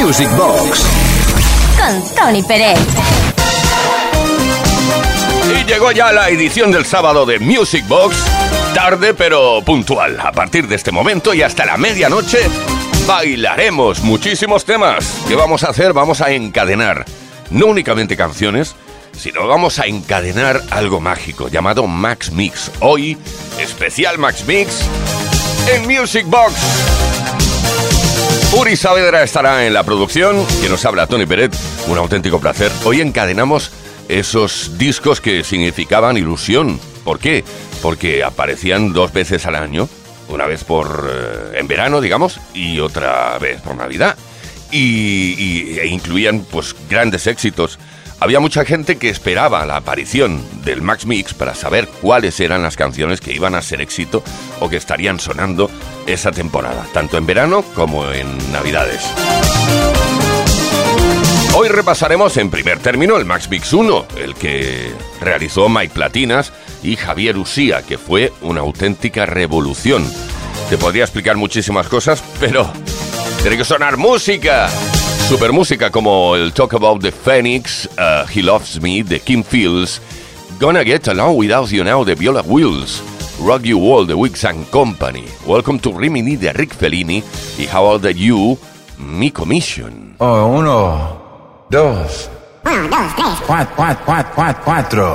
Music Box. Con Tony Pérez. Y llegó ya la edición del sábado de Music Box. Tarde pero puntual. A partir de este momento y hasta la medianoche bailaremos muchísimos temas. ¿Qué vamos a hacer? Vamos a encadenar no únicamente canciones, sino vamos a encadenar algo mágico llamado Max Mix. Hoy, especial Max Mix en Music Box. Uri Saavedra estará en la producción, que nos habla Tony Peret, un auténtico placer. Hoy encadenamos esos discos que significaban ilusión. ¿Por qué? Porque aparecían dos veces al año, una vez por eh, en verano, digamos, y otra vez por Navidad. Y, e incluían pues grandes éxitos había mucha gente que esperaba la aparición del Max Mix para saber cuáles eran las canciones que iban a ser éxito o que estarían sonando esa temporada, tanto en verano como en Navidades. Hoy repasaremos en primer término el Max Mix 1, el que realizó Mike Platinas y Javier Usía, que fue una auténtica revolución. Te podría explicar muchísimas cosas, pero tiene que sonar música. Super música como el Talk About the Phoenix, uh, He Loves Me de Kim Fields, Gonna Get Along Without You Now de Viola Wills, Rock You All de Wigs and Company, Welcome to Rimini de Rick Fellini y How Old Are You, Miko Mission. Oh, uno, dos. Uno, dos, tres. Cuatro, cuatro, cuatro, cuatro,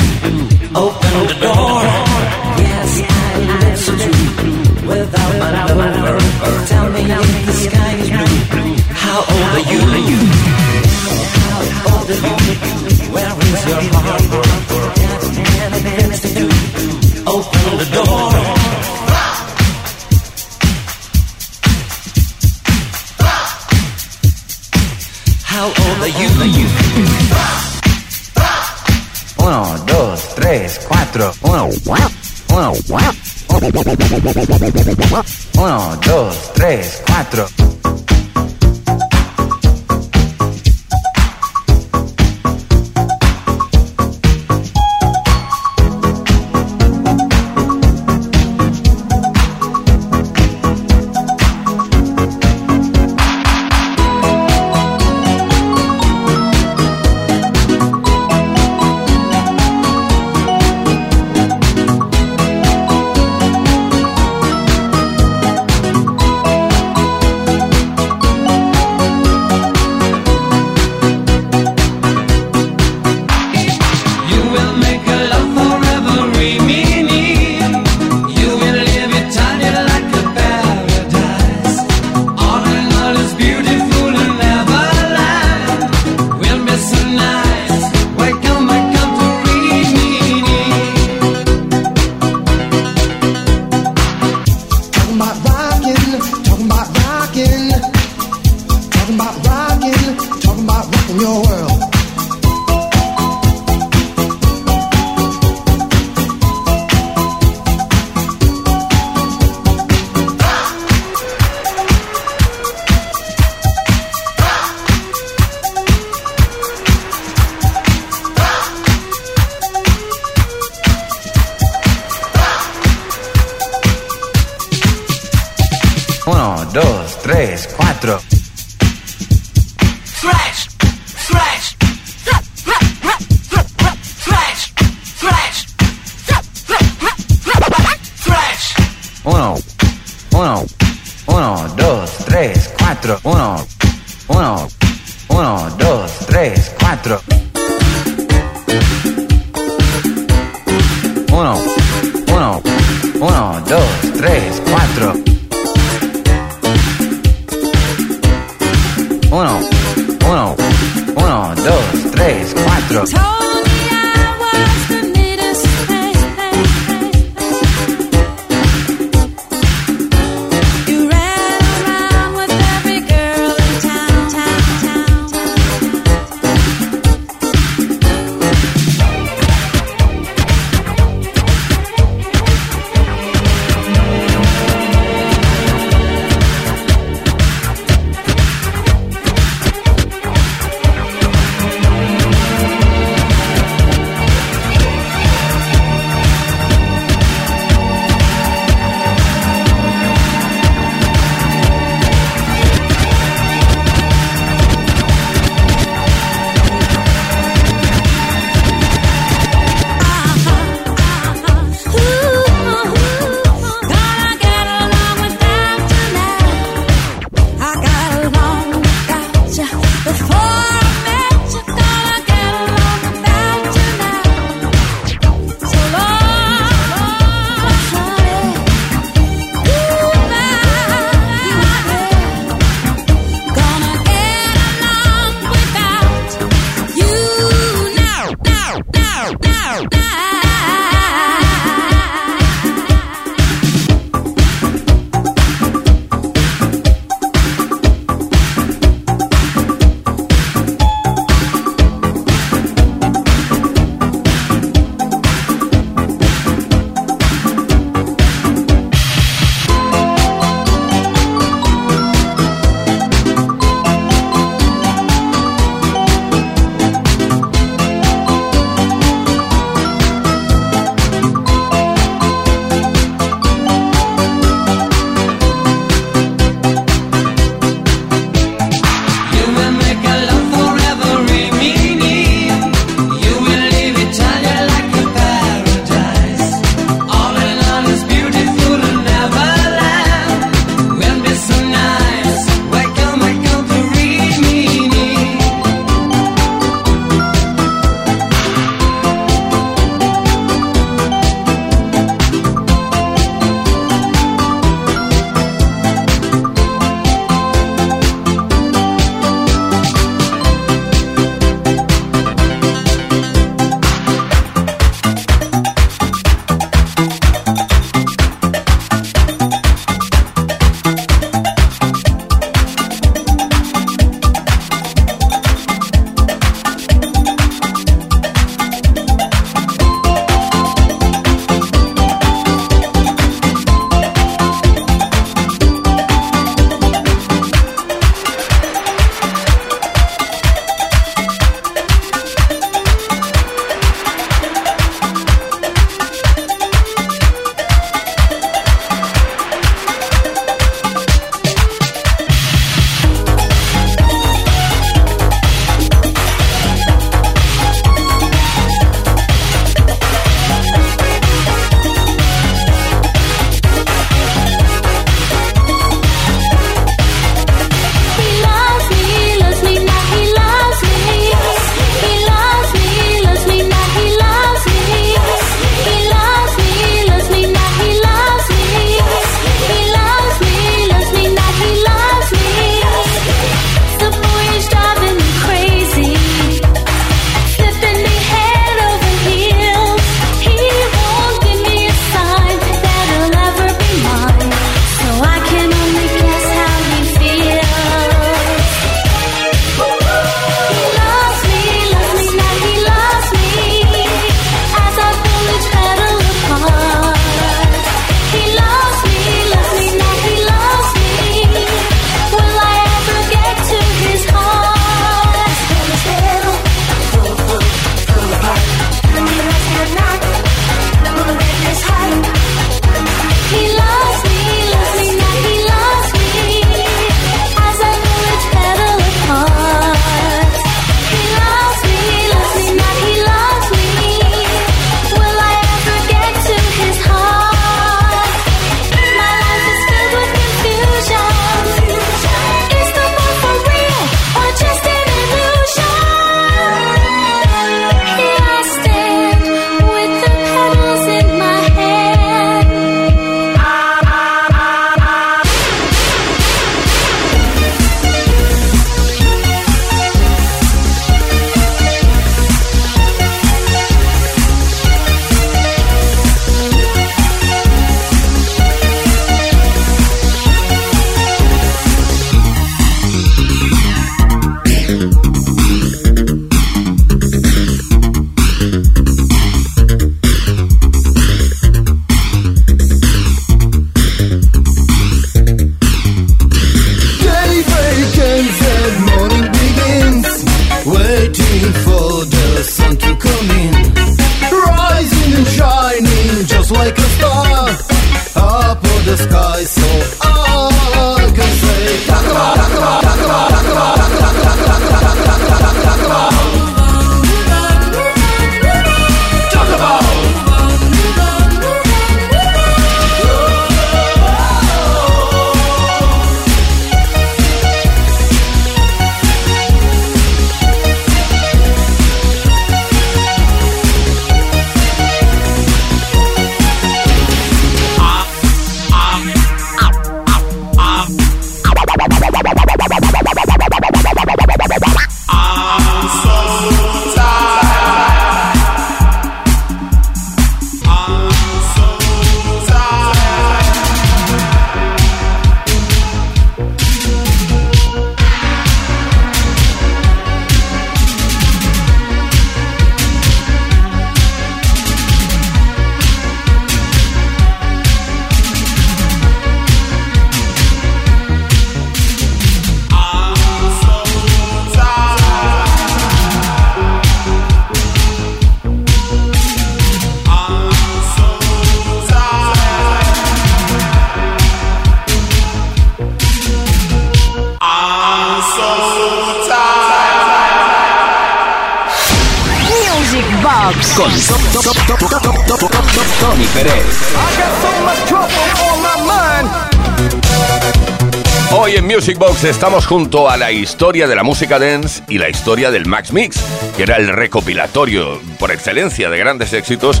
Junto a la historia de la música dance y la historia del Max Mix, que era el recopilatorio por excelencia de grandes éxitos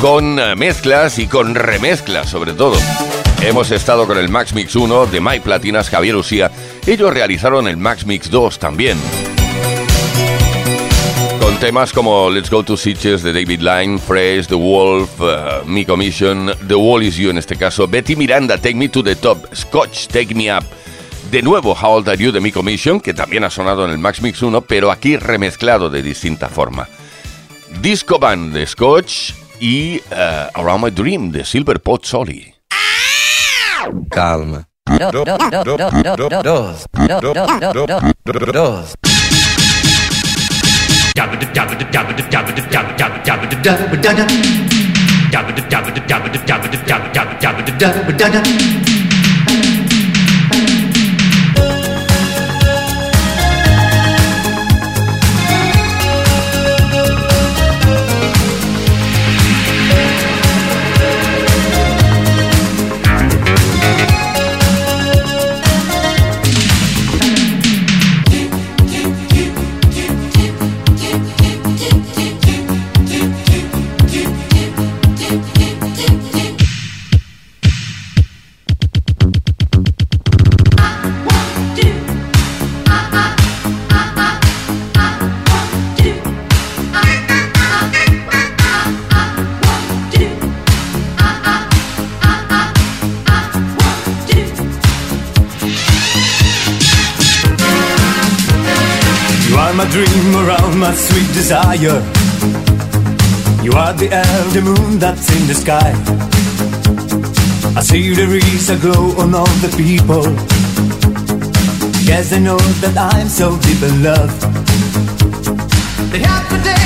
con eh, mezclas y con remezclas sobre todo. Hemos estado con el Max Mix 1 de My Platinas Javier Usía. Ellos realizaron el Max Mix 2 también. Con temas como Let's Go to Sitches de David Line, Fresh, The Wolf, uh, Me Commission, The Wall Is You en este caso, Betty Miranda, Take Me to the Top, Scotch, Take Me Up. De nuevo, How Old Are You de Me Commission, que también ha sonado en el Max Mix 1, pero aquí remezclado de distinta forma. Disco Band de Scotch y uh, Around My Dream de Silver Pot Solly. Calma. Dos. Dream around my sweet desire. You are the elder moon that's in the sky. I see there is a glow on all the people. Yes, I know that I'm so deep in love. The happy day,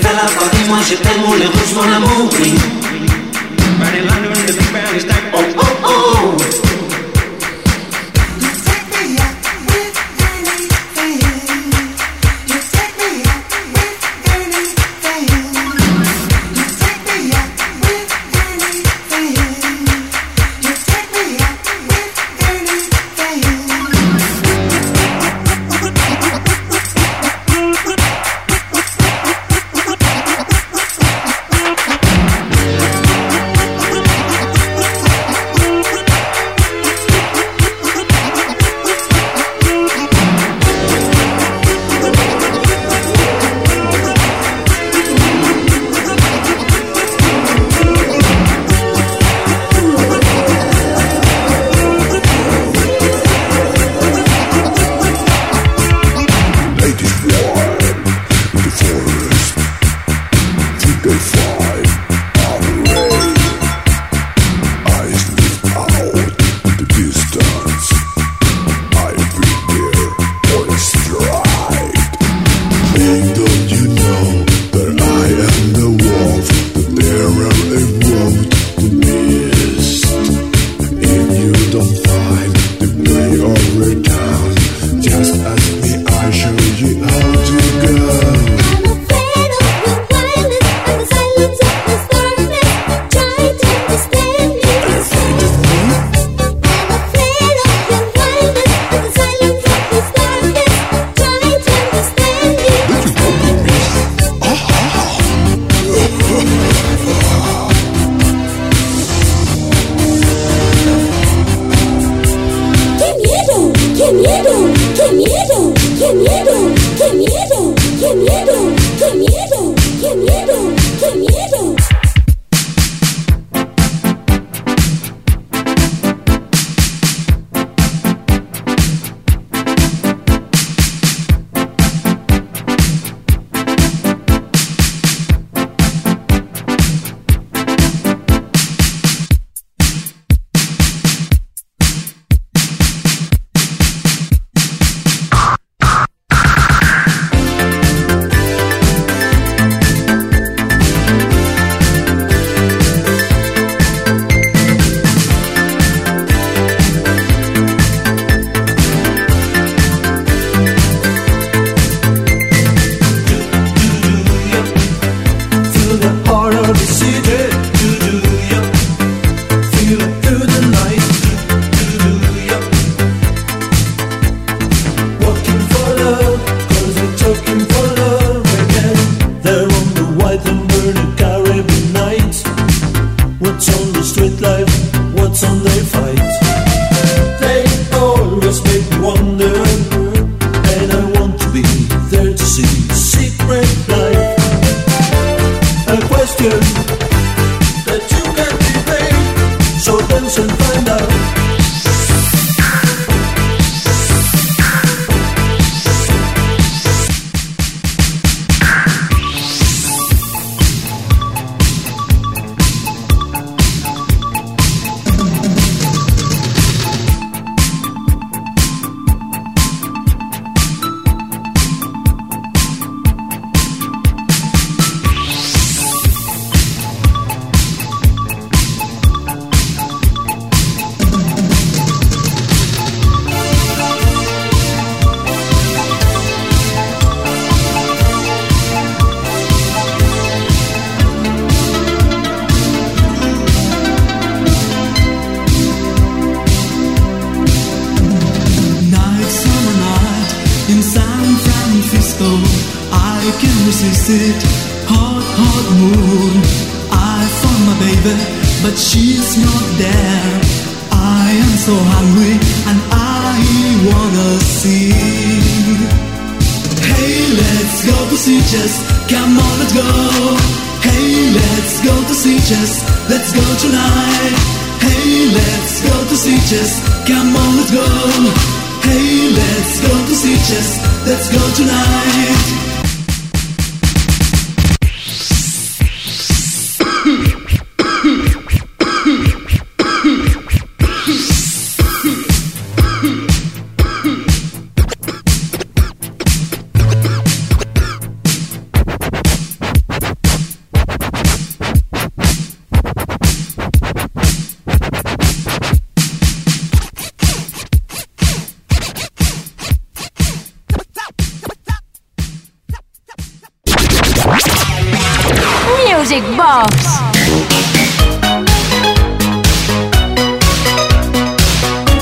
T'aurais fait la partie, moi j'étais mon les rouges, mon amour, oui.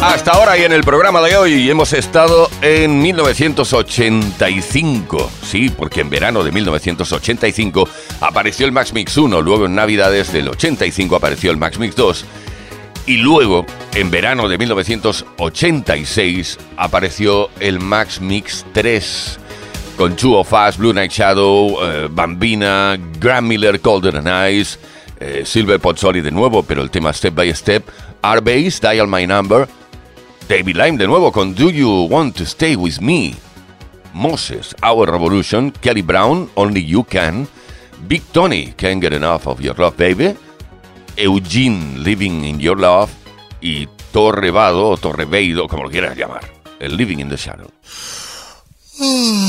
Hasta ahora y en el programa de hoy hemos estado en 1985. Sí, porque en verano de 1985 apareció el Max Mix 1, luego en Navidades del 85 apareció el Max Mix 2 y luego en verano de 1986 apareció el Max Mix 3 con Two of Us, Blue Night Shadow, eh, Bambina, Graham Miller, Colder and Eyes, eh, Silver Pozzoli de nuevo, pero el tema Step by Step, R-Bass, Dial My Number, David Lime de nuevo con Do You Want to Stay With Me? Moses, Our Revolution, Kelly Brown, Only You Can, Big Tony, Can't Get Enough of Your Love Baby, Eugene, Living in Your Love y Torrevado o Torreveido, como lo quieras llamar, el Living in the Shadow. To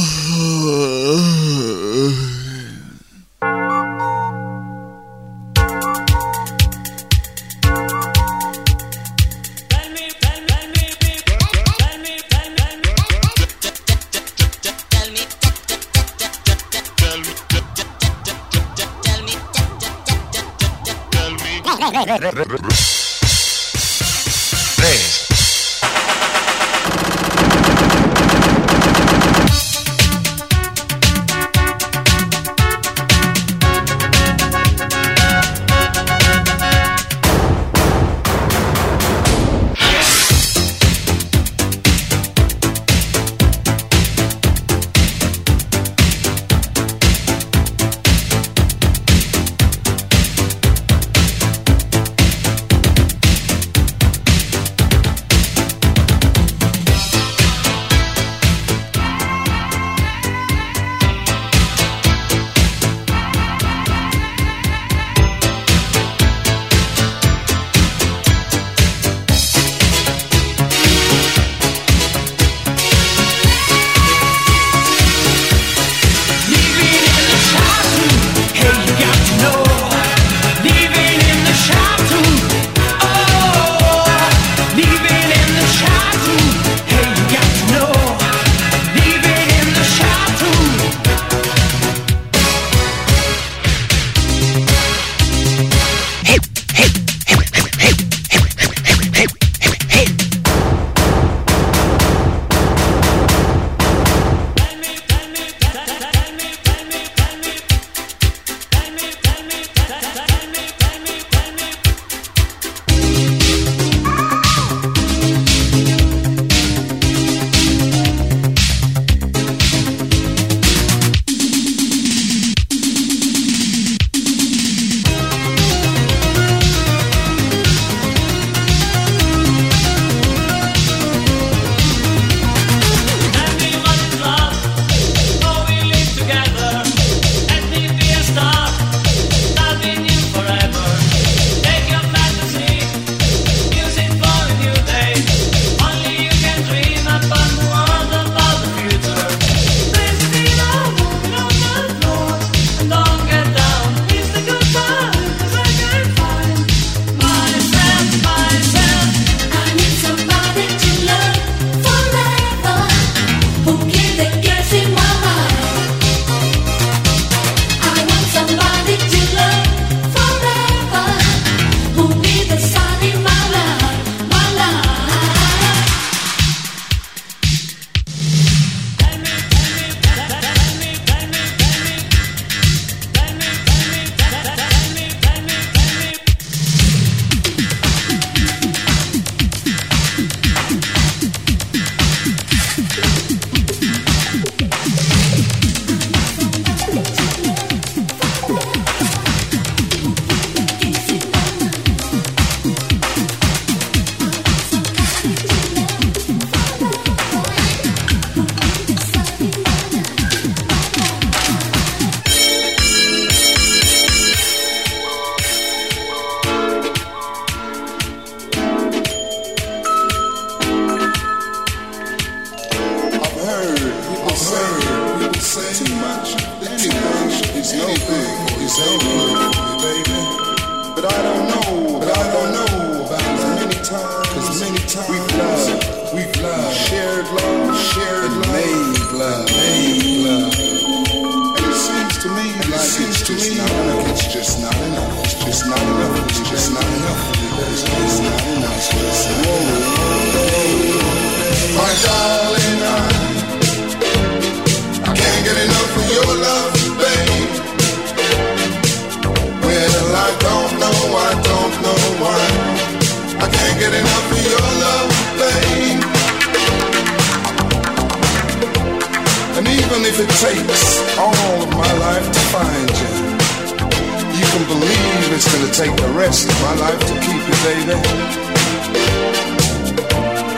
rest of my life to keep you, baby.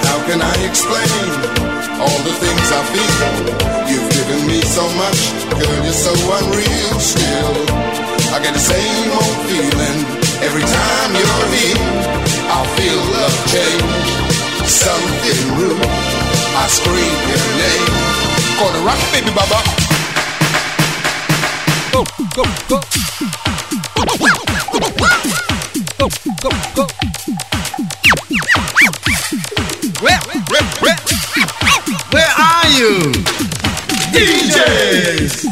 How can I explain all the things I feel? You've given me so much, girl, you're so unreal still. I get the same old feeling every time you're here. I feel love change, something real. I scream your name. Gonna rock, baby, baba. Go, go, go. Where, where, where, where are you? DJs!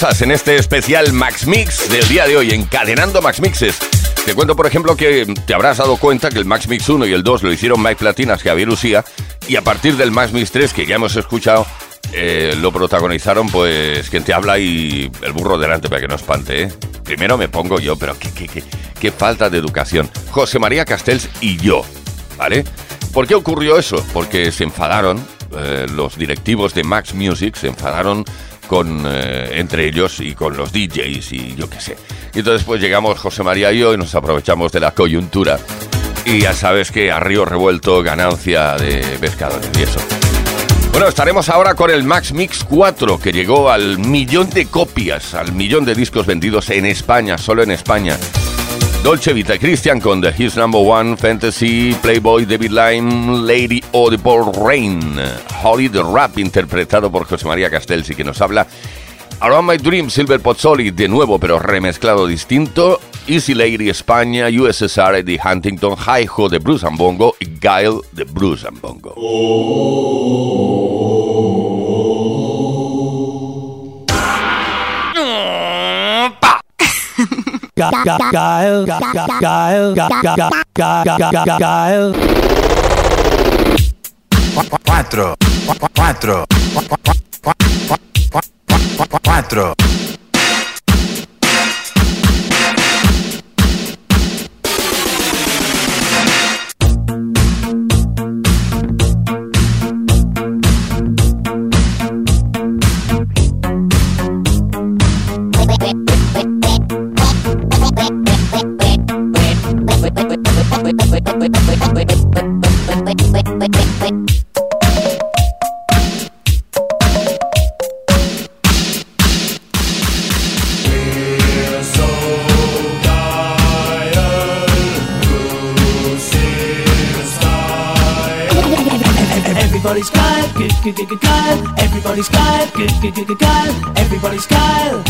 En este especial Max Mix del día de hoy, encadenando Max Mixes. Te cuento, por ejemplo, que te habrás dado cuenta que el Max Mix 1 y el 2 lo hicieron Mike Platinas, Javier Usía, y a partir del Max Mix 3, que ya hemos escuchado, eh, lo protagonizaron, pues, quien te habla y el burro delante para que no espante, ¿eh? Primero me pongo yo, pero qué, qué, qué, qué falta de educación. José María Castells y yo, ¿vale? ¿Por qué ocurrió eso? Porque se enfadaron, eh, los directivos de Max Music se enfadaron con eh, entre ellos y con los DJs y yo qué sé. Y entonces pues llegamos José María y yo y nos aprovechamos de la coyuntura. Y ya sabes que a río revuelto ganancia de pescadores y eso. Bueno, estaremos ahora con el Max Mix 4 que llegó al millón de copias, al millón de discos vendidos en España, solo en España. Dolce Vita Christian con The His Number One, Fantasy, Playboy, David Lime, Lady Audible Rain, Holly the Rap, interpretado por José María Castells y que nos habla. Around My Dream, Silver Pozzoli, de nuevo pero remezclado distinto, Easy Lady España, USSR, Eddie Huntington, Hi-Ho de Bruce and Bongo y Guile de Bruce and Bongo. Guile, guile, guile, guile. Cuatro. Cuatro. Cuatro. Everybody's Kyle, good, good, good, good, Kyle. Everybody's Kyle, good, good, good, good, Kyle. Everybody's Kyle.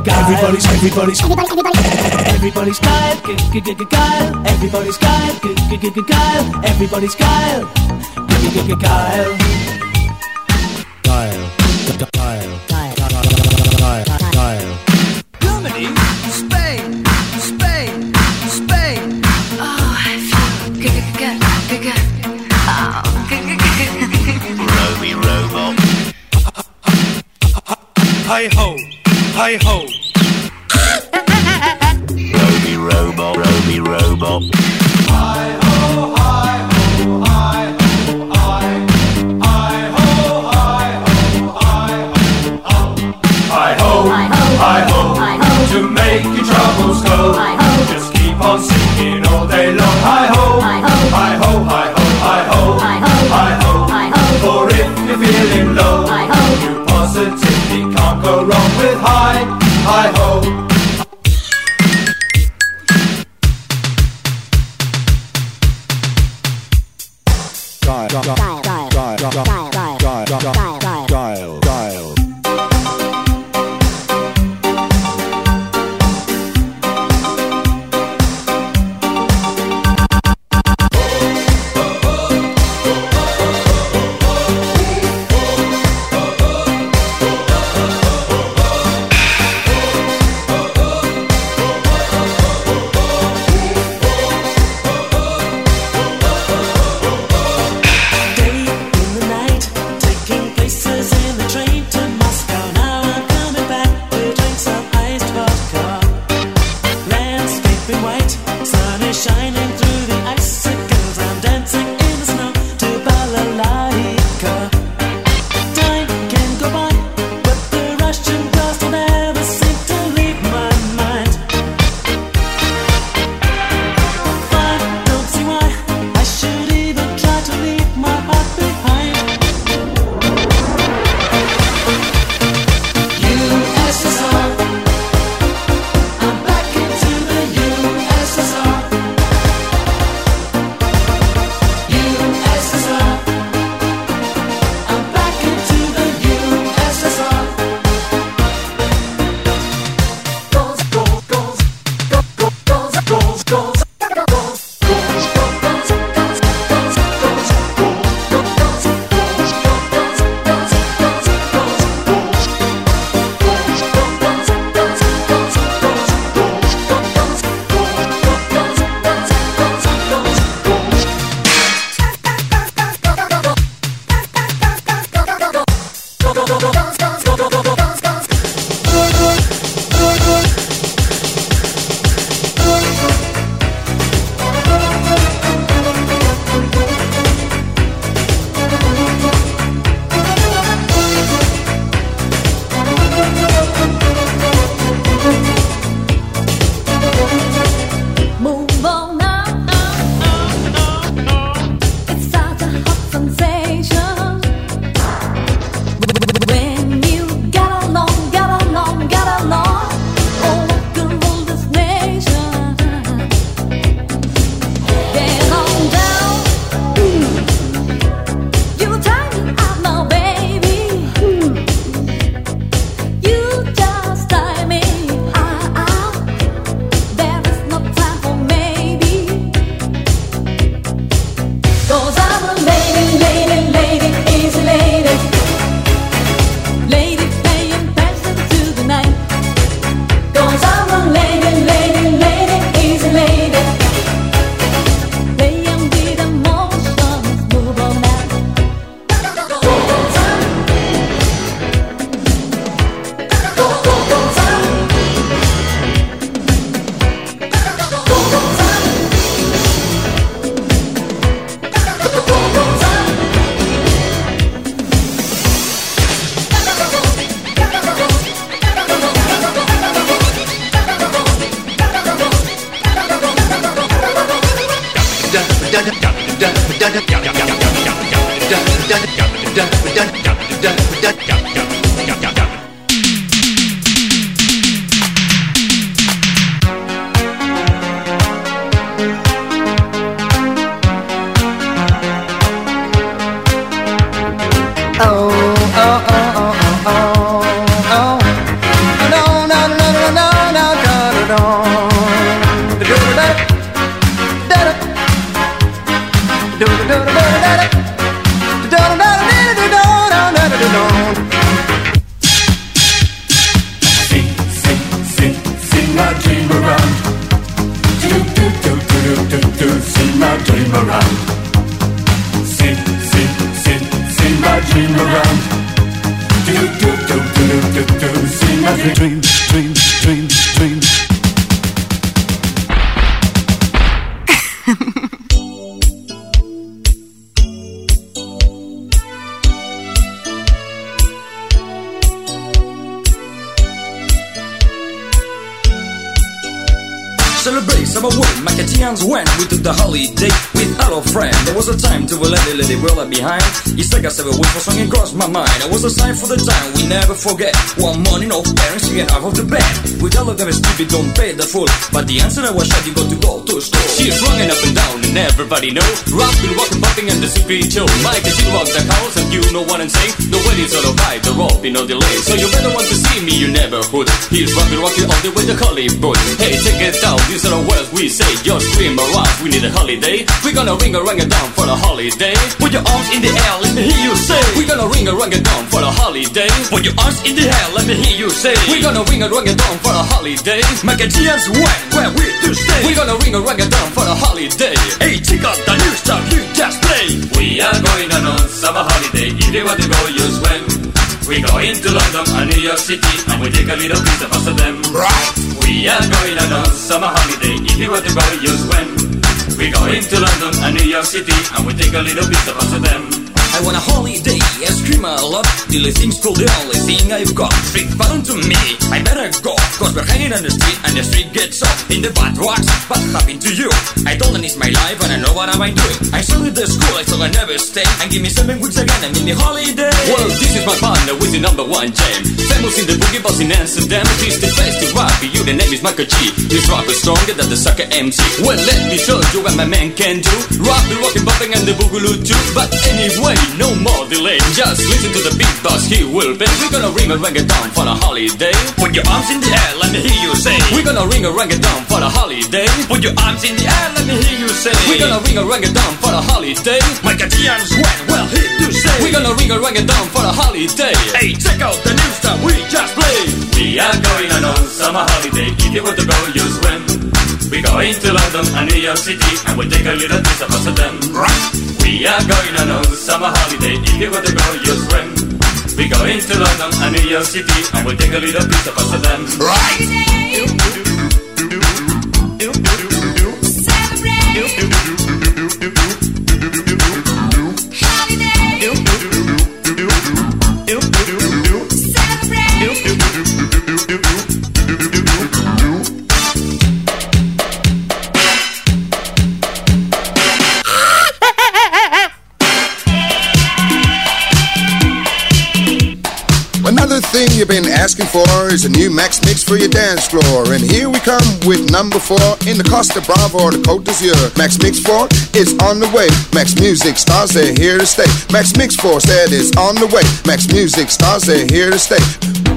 Kyle. Everybody's, everybody's, everybody's Kyle. Kyle. Everybody's Kyle. Kyle. Everybody's Kyle. Kyle. Dream around. Do, do, do, do, do, do, do, sing my dream, dream, dream, dream, Macatians went. We took the holiday with our friend. There was a time to let the lady world behind. It's like I said, a whisper song across my mind. It was a sign for the time we never forget. One morning, our parents get out of the bed. We tell them it's stupid, don't pay the full. But the answer I was shut, you got to go to store. She's running up and down, and everybody know. Rockin', rockin', bumping, and the secret show. Mike she rock the house, and you know what I'm saying. The wedding's all right, the rope, no delay. So you better want to see me, you never would. He's rockin', rockin' all the way to Hollywood. Hey, check it out, these are the words we say. Just scream around, we need a holiday. We're gonna ring a rang a down for the holiday. Put your arms in the air, let me hear you say. We're gonna ring a rang a down for the holiday. Put your arms in the air, let me hear you say. We're gonna ring a rang a down for the holiday. Chance when, where we to stay. We're gonna ring a rang a down for the holiday. Hey, check out the new stuff you just play. We are going on a summer holiday. If you want to go, you swim. We go into London and New York City and we take a little piece of us of them. Right. We are going on a summer holiday. If you want to go, you swim. We go into London and New York City and we take a little bit of us of them. I want a holiday, I scream a lot Till it seems cool, the only thing I've got Street fun to me, I better go Cause we're hanging on the street and the street gets off In the bad rocks, what happened to you? I told them it's my life and I know what am I doing I started the school, I thought I never stay And give me seven weeks again, I'm in the holiday Well, this is my partner with the number one jam Famous in the boogie boss in Amsterdam He's the best to rock, you. The name is Michael G. This rap is stronger than the sucker MC Well, let me show you what my man can do. Rock the rockin' bumping and the boogaloo too. But anyway, no more delay. Just listen to the beat boss, he will pay. We're gonna ring a a down for the holiday. Put your arms in the air, let me hear you say. We're gonna ring a a down for the holiday. Put your arms in the air, let me hear you say. We're gonna ring a a down for the holiday. My Gatians when, well, hit to say. We're gonna ring a a down for the holiday Hey, check out the new stuff we just played We are going on a summer holiday If you want to go, you swim we go into London and New York City and we'll take a little piece of us of them. We are going on a summer holiday. If you want to go, you swim. We go into London and New York City and we'll take a little piece of us of them. You've been asking for is a new Max Mix for your dance floor. And here we come with number four in the Costa Brava or the Côte d'Azur. Max Mix 4 is on the way. Max Music stars, they're here to stay. Max Mix 4 said it's on the way. Max Music stars, they're here to stay.